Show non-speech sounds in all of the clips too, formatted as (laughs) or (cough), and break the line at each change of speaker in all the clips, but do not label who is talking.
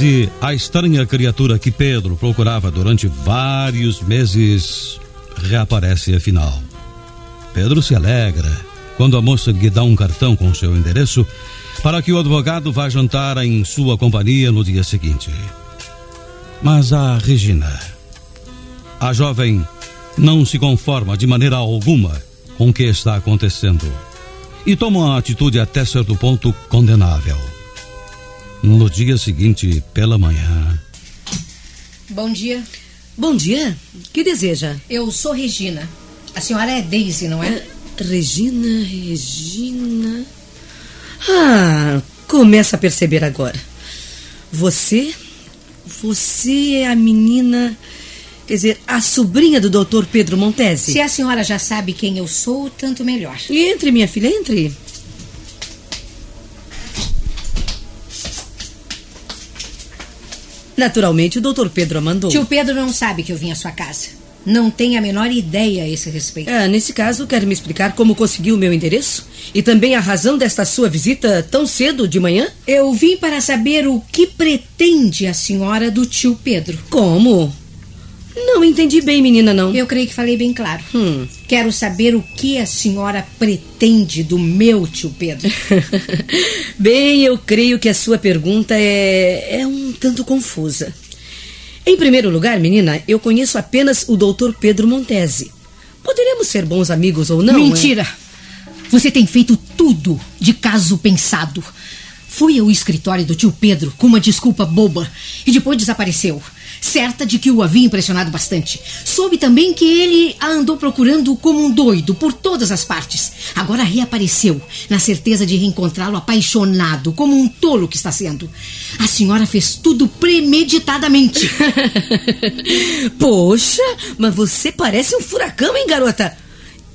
Daisy, a estranha criatura que Pedro procurava durante vários meses, reaparece afinal. Pedro se alegra quando a moça lhe dá um cartão com seu endereço para que o advogado vá jantar em sua companhia no dia seguinte. Mas a Regina, a jovem, não se conforma de maneira alguma com o que está acontecendo e toma uma atitude até certo ponto condenável. No dia seguinte, pela manhã.
Bom dia.
Bom dia. Que deseja?
Eu sou Regina. A senhora é Daisy, não é?
é Regina, Regina. Ah, começa a perceber agora. Você. Você é a menina. Quer dizer, a sobrinha do doutor Pedro Montesi.
Se a senhora já sabe quem eu sou, tanto melhor.
Entre, minha filha, entre. Naturalmente, o doutor Pedro a mandou.
Tio Pedro não sabe que eu vim à sua casa. Não tem a menor ideia a esse respeito.
Ah, nesse caso, quer me explicar como conseguiu o meu endereço? E também a razão desta sua visita tão cedo de manhã?
Eu vim para saber o que pretende a senhora do tio Pedro.
Como? Não entendi bem, menina, não.
Eu creio que falei bem claro.
Hum.
Quero saber o que a senhora pretende do meu tio Pedro. (laughs)
bem, eu creio que a sua pergunta é, é um tanto confusa. Em primeiro lugar, menina, eu conheço apenas o doutor Pedro Montesi. Poderemos ser bons amigos ou não?
Mentira! É? Você tem feito tudo de caso pensado. Fui ao escritório do tio Pedro com uma desculpa boba e depois desapareceu certa de que o havia impressionado bastante. Soube também que ele a andou procurando como um doido por todas as partes. Agora reapareceu, na certeza de reencontrá-lo apaixonado, como um tolo que está sendo. A senhora fez tudo premeditadamente. (laughs)
Poxa, mas você parece um furacão, hein, garota?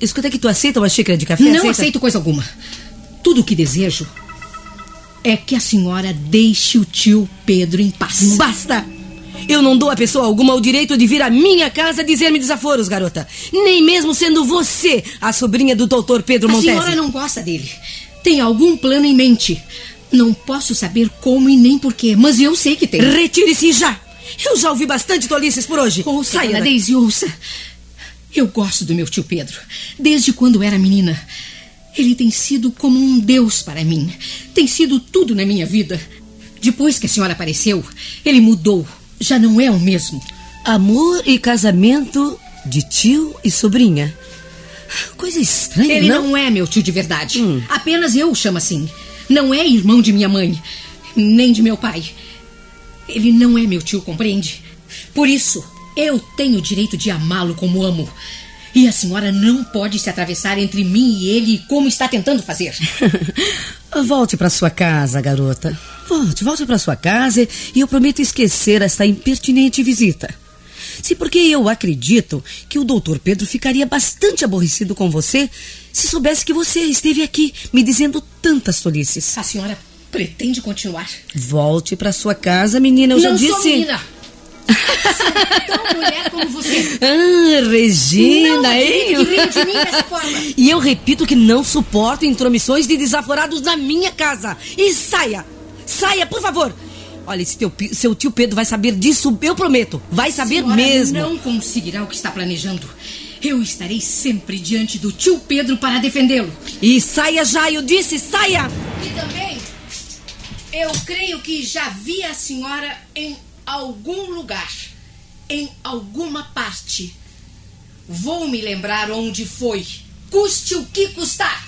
Escuta que tu aceita uma xícara de café?
Não
aceita?
aceito coisa alguma. Tudo o que desejo é que a senhora deixe o tio Pedro em paz.
Basta! Eu não dou a pessoa alguma o direito de vir à minha casa dizer-me desaforos, garota. Nem mesmo sendo você a sobrinha do doutor Pedro Montesi.
A senhora não gosta dele. Tem algum plano em mente. Não posso saber como e nem porquê, mas eu sei que tem.
Retire-se já! Eu já ouvi bastante tolices por hoje.
Ouça, Saia Daisy, ouça. Eu gosto do meu tio Pedro, desde quando era menina. Ele tem sido como um deus para mim. Tem sido tudo na minha vida. Depois que a senhora apareceu, ele mudou já não é o mesmo.
Amor e casamento de tio e sobrinha. Coisa estranha,
Ele
não?
não é meu tio de verdade. Hum. Apenas eu o chamo assim. Não é irmão de minha mãe, nem de meu pai. Ele não é meu tio, compreende? Por isso, eu tenho o direito de amá-lo como amo. E a senhora não pode se atravessar entre mim e ele como está tentando fazer. (laughs)
Volte para sua casa, garota. Volte, volte para sua casa e eu prometo esquecer esta impertinente visita. Se porque eu acredito que o doutor Pedro ficaria bastante aborrecido com você se soubesse que você esteve aqui me dizendo tantas tolices.
A senhora pretende continuar?
Volte para sua casa, menina. Eu
não
já disse.
Sou menina. Tão mulher como você.
Ah, Regina,
não
hein?
De mim dessa forma. (laughs)
E eu repito que não suporto intromissões de desaforados na minha casa. E saia! Saia, por favor! Olha, esse teu, seu tio Pedro vai saber disso, eu prometo. Vai saber
Senhora
mesmo.
não conseguirá o que está planejando. Eu estarei sempre diante do tio Pedro para defendê-lo.
E saia já, eu disse, saia!
E também, eu creio que já vi a senhora em algum lugar, em alguma parte. Vou me lembrar onde foi, custe o que custar.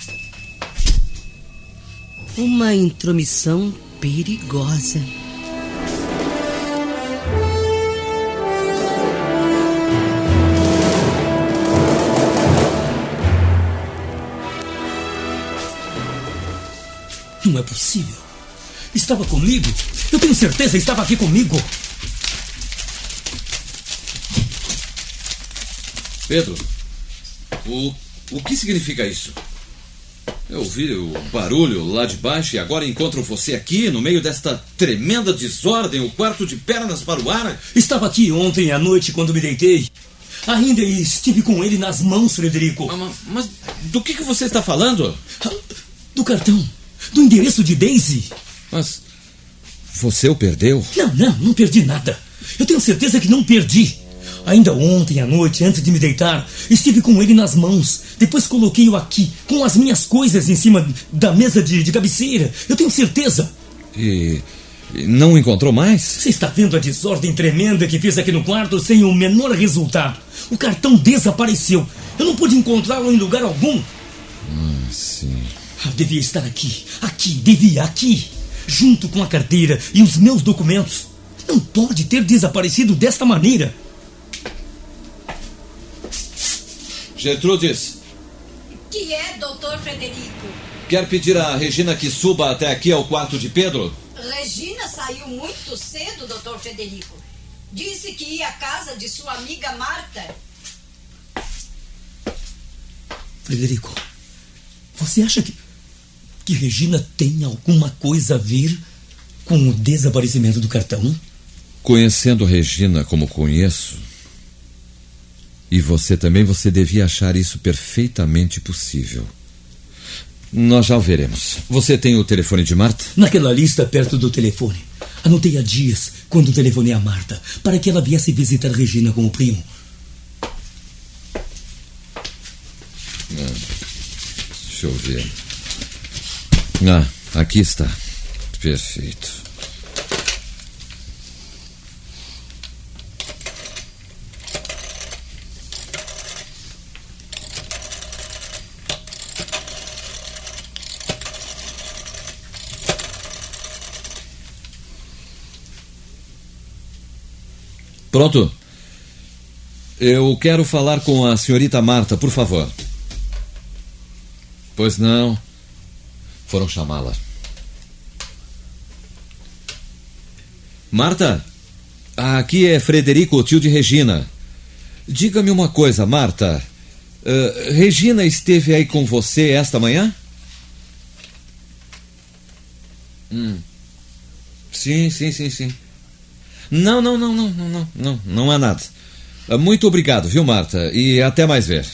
Uma intromissão perigosa.
Não é possível. Estava comigo. Eu tenho certeza, estava aqui comigo.
Pedro, o, o que significa isso? Eu ouvi o barulho lá de baixo e agora encontro você aqui, no meio desta tremenda desordem, o quarto de pernas para o ar.
Estava aqui ontem à noite quando me deitei. Ainda estive com ele nas mãos, Frederico.
Mas, mas do que, que você está falando?
Do cartão. Do endereço de Daisy.
Mas você o perdeu?
Não, não, não perdi nada. Eu tenho certeza que não perdi. Ainda ontem à noite, antes de me deitar, estive com ele nas mãos. Depois coloquei-o aqui, com as minhas coisas em cima da mesa de, de cabeceira. Eu tenho certeza.
E, não encontrou mais?
Você está vendo a desordem tremenda que fiz aqui no quarto sem o menor resultado. O cartão desapareceu. Eu não pude encontrá-lo em lugar algum.
Ah, sim.
Eu devia estar aqui, aqui, devia, aqui, junto com a carteira e os meus documentos. Não pode ter desaparecido desta maneira.
Gertrudes,
Que é, doutor Frederico?
quer pedir a Regina que suba até aqui ao quarto de Pedro?
Regina saiu muito cedo, doutor Frederico. Disse que ia à casa de sua amiga Marta.
Frederico, você acha que, que Regina tem alguma coisa a ver com o desaparecimento do cartão?
Conhecendo Regina como conheço, e você também, você devia achar isso perfeitamente possível. Nós já o veremos. Você tem o telefone de Marta?
Naquela lista perto do telefone. Anotei há dias, quando telefonei a Marta, para que ela viesse visitar Regina com o primo.
Deixa eu ver. Ah, aqui está. Perfeito. Pronto. Eu quero falar com a senhorita Marta, por favor. Pois não. Foram chamá-la. Marta, aqui é Frederico, tio de Regina. Diga-me uma coisa, Marta. Eh, Regina esteve aí com você esta manhã? Hum. Sim, sim, sim, sim. Não, não, não, não, não, não, não, não há nada. Ah, Muito obrigado, viu, Marta? E até mais ver.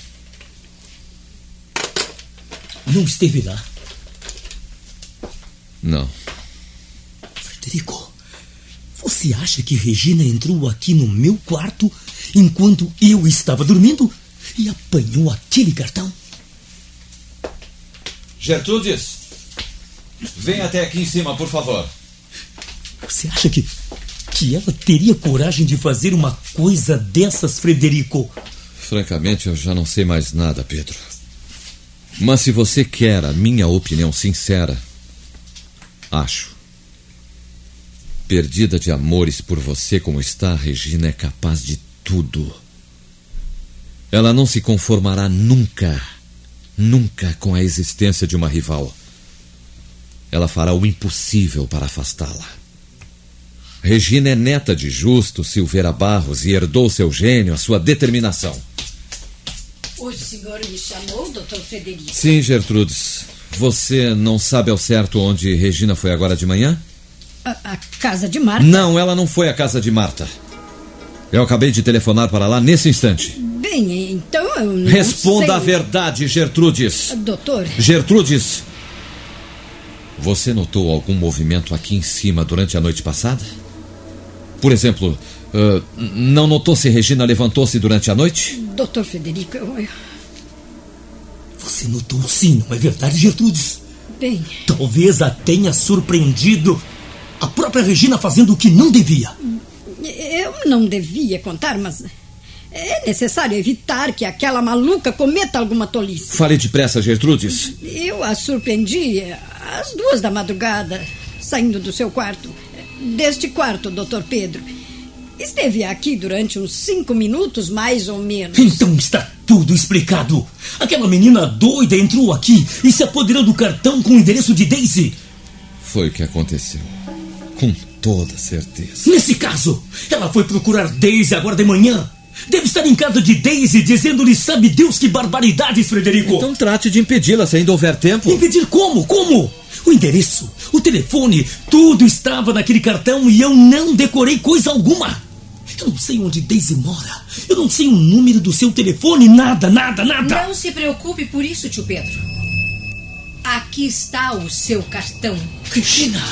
Não esteve lá.
Não.
Frederico, você acha que Regina entrou aqui no meu quarto enquanto eu estava dormindo e apanhou aquele cartão?
Gertrudes, vem até aqui em cima, por favor.
Você acha que, que ela teria coragem de fazer uma coisa dessas, Frederico?
Francamente, eu já não sei mais nada, Pedro. Mas se você quer a minha opinião sincera, acho. Perdida de amores por você como está, Regina é capaz de tudo. Ela não se conformará nunca, nunca com a existência de uma rival. Ela fará o impossível para afastá-la. Regina é neta de Justo Silveira Barros e herdou seu gênio, a sua determinação.
O senhor me chamou, doutor Frederico?
Sim, Gertrudes. Você não sabe ao certo onde Regina foi agora de manhã?
A, a casa de Marta.
Não, ela não foi à casa de Marta. Eu acabei de telefonar para lá nesse instante.
Bem, então eu não
Responda
sei.
a verdade, Gertrudes.
Doutor,
Gertrudes, você notou algum movimento aqui em cima durante a noite passada? Por exemplo, ah, não notou se Regina levantou-se durante a noite?
doutor Federico, eu, eu-
Você notou sim, não é verdade, Gertrudes?
Bem,
Talvez a tenha surpreendido a própria Regina fazendo o que não devia.
eu não devia contar, mas é necessário evitar que aquela maluca cometa alguma tolice.
Fale depressa, Gertrudes.
Eu a surpreendi às duas da madrugada, saindo do seu quarto. Deste quarto, doutor Pedro. Esteve aqui durante uns cinco minutos, mais ou menos.
Então está tudo explicado. Aquela menina doida entrou aqui e se apoderou do cartão com o endereço de Daisy.
Foi o que aconteceu. Com toda certeza.
Nesse caso, ela foi procurar Daisy agora de manhã. Deve estar em casa de Daisy dizendo-lhe sabe Deus que barbaridades, Frederico.
Então trate de impedi-la se ainda houver tempo.
Impedir como? Como? O endereço, o telefone, tudo estava naquele cartão e eu não decorei coisa alguma. Eu não sei onde Daisy mora. Eu não sei o número do seu telefone, nada, nada, nada.
Não se preocupe por isso, tio Pedro. Aqui está o seu cartão.
Regina!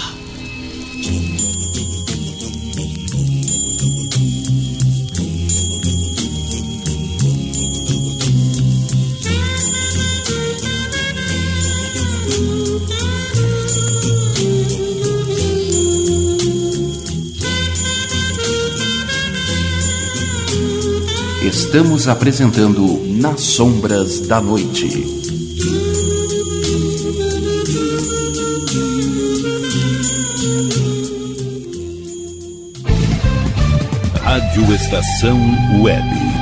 Estamos apresentando Nas Sombras da Noite. Rádio Estação Web.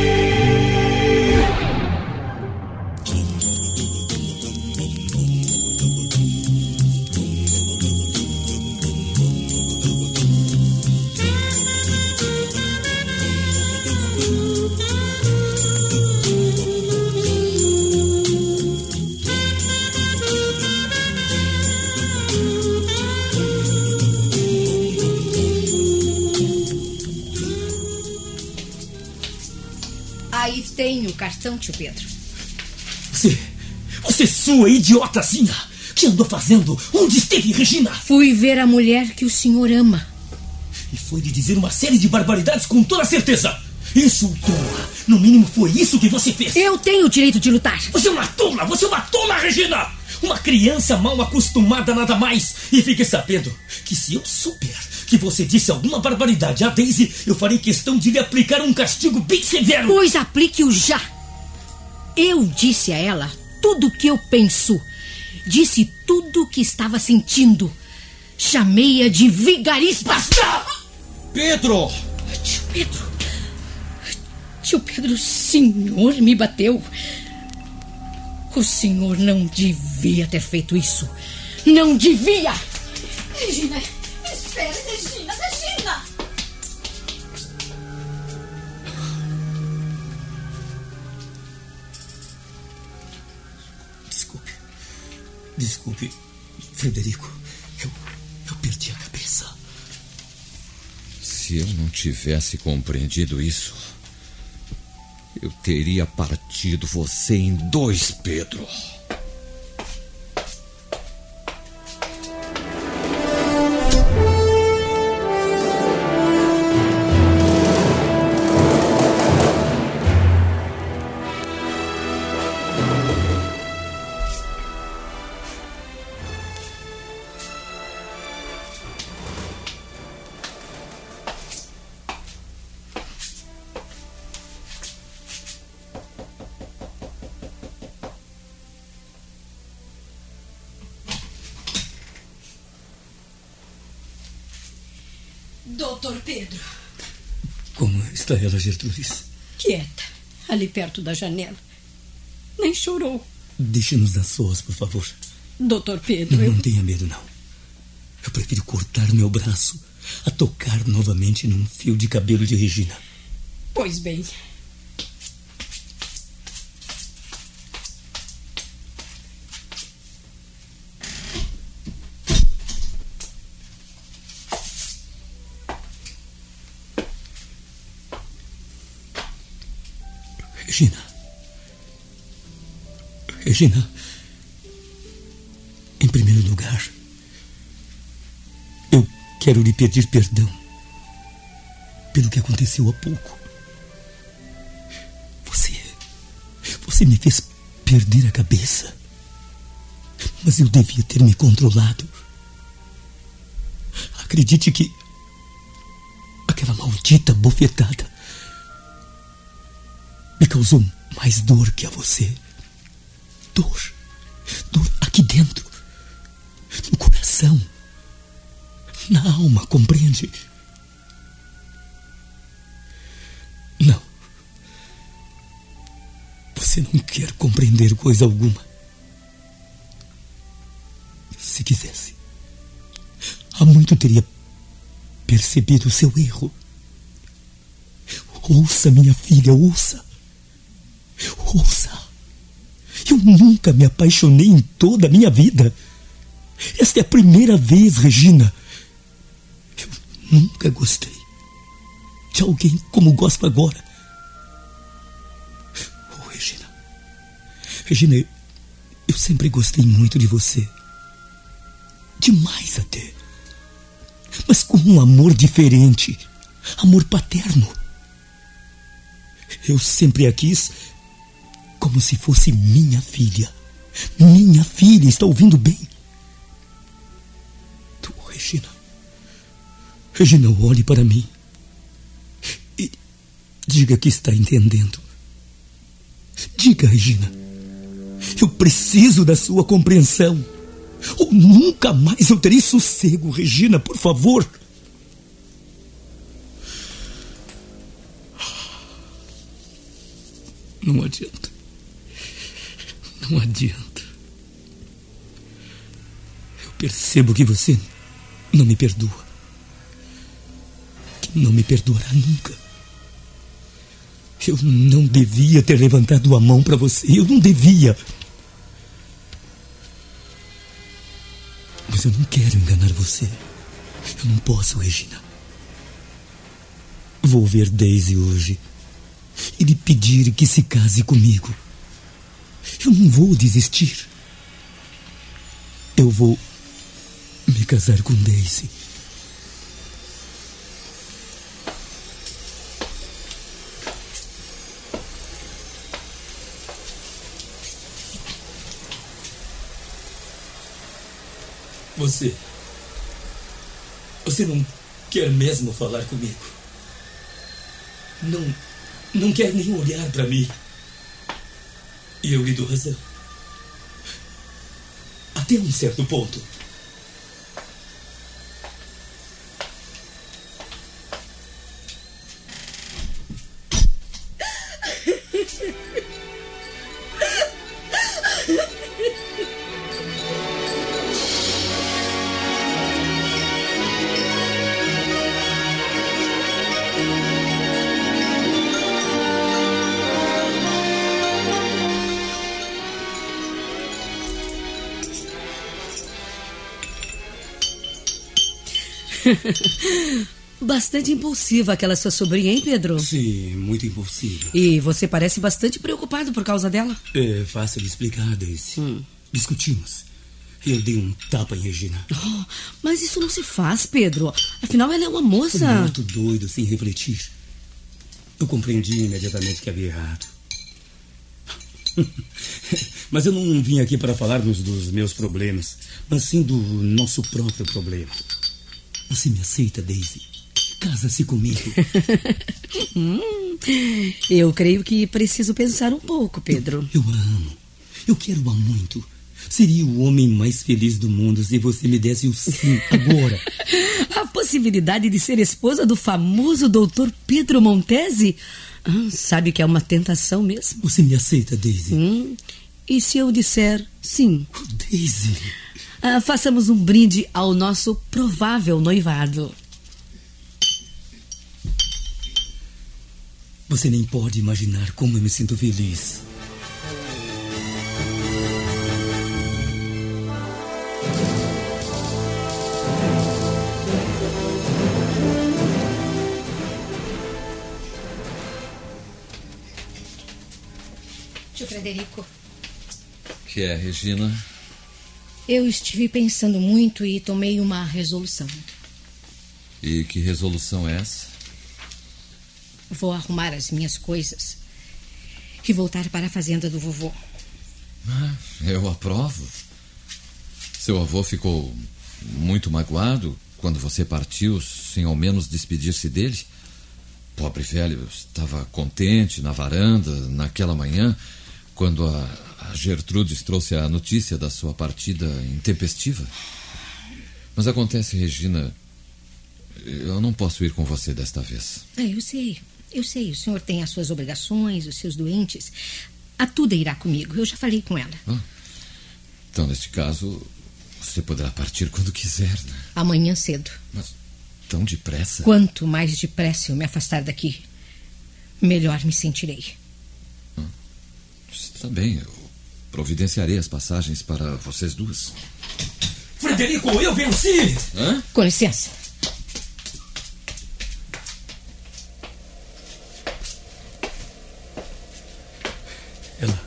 Tem o cartão, tio Pedro.
Você. Você sua idiotazinha! Que andou fazendo? Onde esteve, Regina?
Fui ver a mulher que o senhor ama.
E foi de dizer uma série de barbaridades com toda certeza. Insultou-a. No mínimo foi isso que você fez.
Eu tenho o direito de lutar.
Você é uma tola! Você é uma tola, Regina! Uma criança mal acostumada a nada mais. E fique sabendo que se eu souber que você disse alguma barbaridade a Daisy, eu farei questão de lhe aplicar um castigo bem severo.
Pois aplique-o já. Eu disse a ela tudo o que eu penso. Disse tudo o que estava sentindo. Chamei-a de vigarista.
Basta!
Pedro!
Tio Pedro. Tio Pedro, o senhor me bateu. O senhor não devia ter feito isso. Não devia!
Regina, espere, Regina, Regina!
Desculpe. Desculpe, Frederico. Eu, eu perdi a cabeça.
Se eu não tivesse compreendido isso, eu teria partido você em dois, Pedro.
Gertrudes?
quieta, ali perto da janela. Nem chorou.
Deixe-nos a sós, por favor.
Doutor Pedro,
Não,
eu.
não tenha medo, não. Eu prefiro cortar meu braço a tocar novamente num fio de cabelo de Regina.
Pois bem.
Regina. Em primeiro lugar, eu quero lhe pedir perdão pelo que aconteceu há pouco. Você. Você me fez perder a cabeça. Mas eu devia ter me controlado. Acredite que. aquela maldita bofetada me causou mais dor que a você. Dor. Dor aqui dentro. No coração. Na alma, compreende? Não. Você não quer compreender coisa alguma. Se quisesse, há muito teria percebido o seu erro. Ouça, minha filha, ouça. Ouça. Eu nunca me apaixonei em toda a minha vida. Esta é a primeira vez, Regina. Eu nunca gostei de alguém como gosto agora. Oh, Regina. Regina, eu sempre gostei muito de você. Demais até. Mas com um amor diferente. Amor paterno. Eu sempre a quis como se fosse minha filha. Minha filha, está ouvindo bem? Tu, Regina. Regina, olhe para mim. E diga que está entendendo. Diga, Regina. Eu preciso da sua compreensão. Ou nunca mais eu terei sossego, Regina, por favor. Não adianta. Não adianta. Eu percebo que você não me perdoa. Que não me perdoará nunca. Eu não devia ter levantado a mão para você. Eu não devia. Mas eu não quero enganar você. Eu não posso, Regina. Vou ver Daisy hoje. e lhe pedir que se case comigo. Eu não vou desistir. Eu vou me casar com Daisy. Você. Você não quer mesmo falar comigo? Não. Não quer nem olhar para mim. E eu lhe dou razão. Até um certo ponto. (laughs)
Bastante impulsiva aquela sua sobrinha, hein, Pedro?
Sim, muito impulsiva.
E você parece bastante preocupado por causa dela.
É fácil de explicar, Daisy.
Hum.
Discutimos. Eu dei um tapa em Regina.
Oh, mas isso não se faz, Pedro. Afinal, ela é uma moça.
Muito doido, sem refletir. Eu compreendi imediatamente que havia errado. (laughs) mas eu não vim aqui para falarmos dos meus problemas, mas sim do nosso próprio problema. Você me aceita, Daisy? Casa-se comigo.
hum, (laughs) eu creio que preciso pensar um pouco, Pedro.
Eu, eu amo. Eu quero-a muito. Seria o homem mais feliz do mundo se você me desse o sim agora. (laughs)
A possibilidade de ser esposa do famoso doutor Pedro Montese? Ah, sabe que é uma tentação mesmo.
Você me aceita, Daisy?
Hum, e se eu disser sim?
Oh, Daisy.
Ah, façamos um brinde ao nosso provável noivado.
Você nem pode imaginar como eu me sinto feliz.
Tio Frederico.
Que é, Regina?
Eu estive pensando muito e tomei uma resolução.
E que resolução é essa?
Vou arrumar as minhas coisas e voltar para a fazenda do vovô.
Ah, eu aprovo. Seu avô ficou muito magoado quando você partiu sem ao menos despedir-se dele? Pobre velho estava contente na varanda naquela manhã quando a, a Gertrudes trouxe a notícia da sua partida intempestiva. Mas acontece, Regina, eu não posso ir com você desta vez.
É, eu sei. Eu sei. O senhor tem as suas obrigações, os seus doentes. A Tuda irá comigo. Eu já falei com ela.
Ah, então, neste caso, você poderá partir quando quiser, né?
Amanhã cedo.
Mas tão depressa?
Quanto mais depressa eu me afastar daqui, melhor me sentirei.
Está bem. Eu providenciarei as passagens para vocês duas.
Frederico, eu venci!
Hã?
Com licença.
Ela.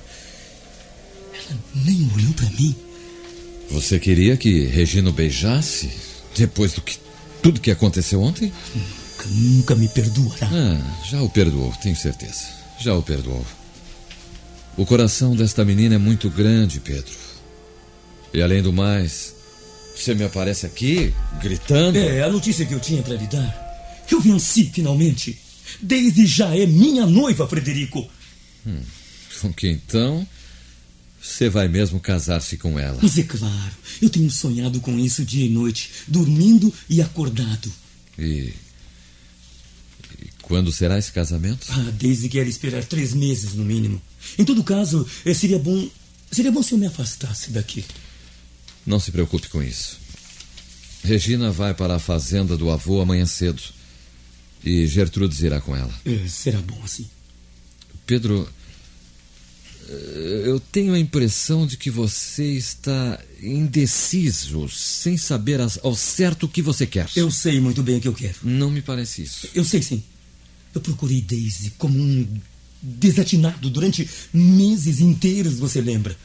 Ela nem olhou para mim.
Você queria que Regina o beijasse depois do que tudo que aconteceu ontem?
Nunca, nunca me perdoará.
Ah, já o perdoou, tenho certeza. Já o perdoou. O coração desta menina é muito grande, Pedro. E além do mais, você me aparece aqui gritando.
É, a notícia que eu tinha para lhe dar. Eu venci finalmente. Desde já é minha noiva, Frederico.
Hum, com que então você vai mesmo casar-se com ela?
Mas é claro, eu tenho sonhado com isso dia e noite, dormindo e acordado.
E. Quando será esse casamento?
Ah, desde quer esperar três meses no mínimo. Em todo caso, eh, seria bom. Seria bom se eu me afastasse daqui.
Não se preocupe com isso. Regina vai para a fazenda do avô amanhã cedo. E Gertrudes irá com ela.
É, será bom assim.
Pedro, eh, eu tenho a impressão de que você está indeciso, sem saber ao certo o que você quer.
Eu sei muito bem o que eu quero.
Não me parece isso.
Eu sei sim. Eu procurei Daisy como um desatinado durante meses inteiros, você lembra?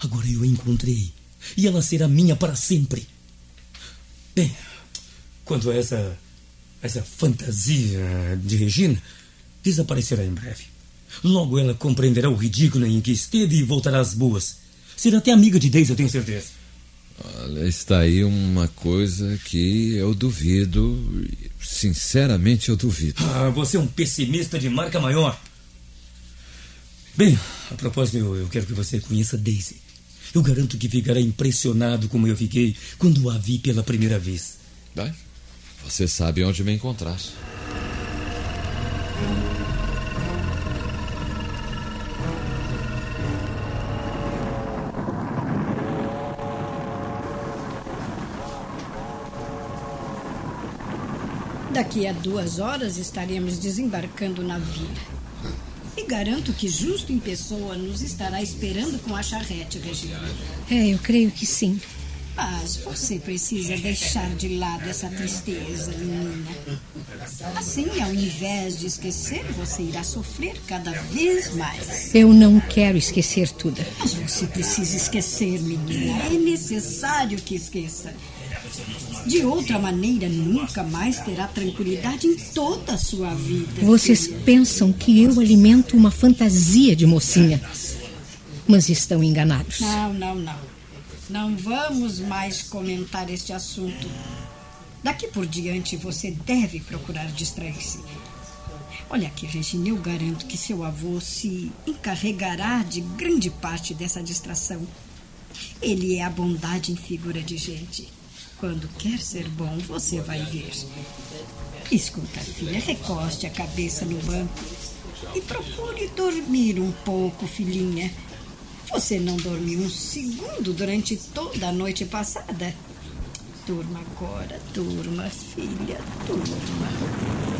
Agora eu a encontrei. E ela será minha para sempre. Bem, quanto a essa. essa fantasia de Regina, desaparecerá em breve. Logo ela compreenderá o ridículo em que esteve e voltará às boas. Será até amiga de Deise, eu tenho certeza.
Olha, está aí uma coisa que eu duvido. Sinceramente, eu duvido.
Ah, você é um pessimista de marca maior. Bem, a propósito, eu, eu quero que você conheça Daisy. Eu garanto que ficará impressionado como eu fiquei quando a vi pela primeira vez.
Bem, você sabe onde me encontrar.
Daqui a duas horas estaremos desembarcando na vila. E garanto que Justo em Pessoa nos estará esperando com a charrete, Regina.
É, eu creio que sim.
Mas você precisa deixar de lado essa tristeza, menina. Assim, ao invés de esquecer, você irá sofrer cada vez mais.
Eu não quero esquecer tudo.
Mas você precisa esquecer, menina. É necessário que esqueça. De outra maneira, nunca mais terá tranquilidade em toda a sua vida.
Vocês pensam que eu alimento uma fantasia de mocinha. Mas estão enganados.
Não, não, não. Não vamos mais comentar este assunto. Daqui por diante você deve procurar distrair-se. Olha aqui, Regina, eu garanto que seu avô se encarregará de grande parte dessa distração. Ele é a bondade em figura de gente. Quando quer ser bom, você vai ver. Escuta, filha, recoste a cabeça no banco e procure dormir um pouco, filhinha. Você não dormiu um segundo durante toda a noite passada? Durma agora, durma, filha, durma.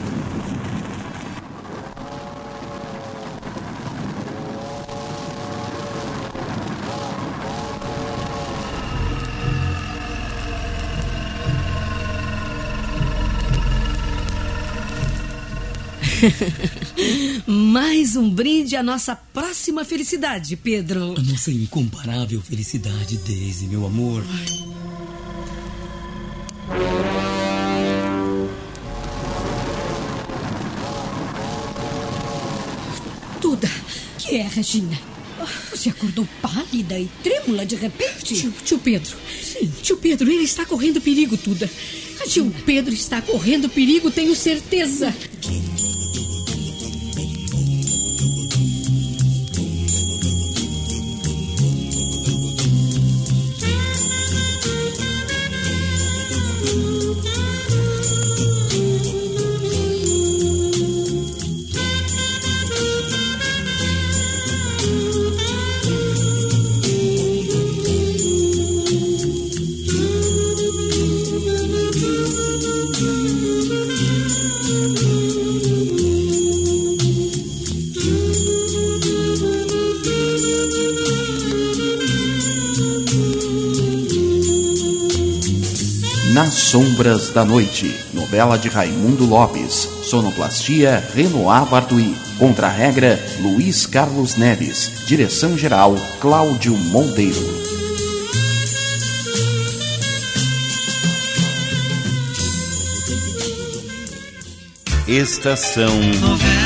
(laughs)
Mais um brinde à nossa próxima felicidade, Pedro.
A nossa incomparável felicidade, Daisy, meu amor.
Tuda, que é, Regina? Você acordou pálida e trêmula de repente?
Tio, tio Pedro. Sim. Tio Pedro, ele está correndo perigo, Tuda. Tio Pedro está correndo perigo, tenho certeza.
Sombras da Noite, novela de Raimundo Lopes, sonoplastia Renoir Bartui, contra-regra Luiz Carlos Neves, direção-geral Cláudio Monteiro.
Estação Novela.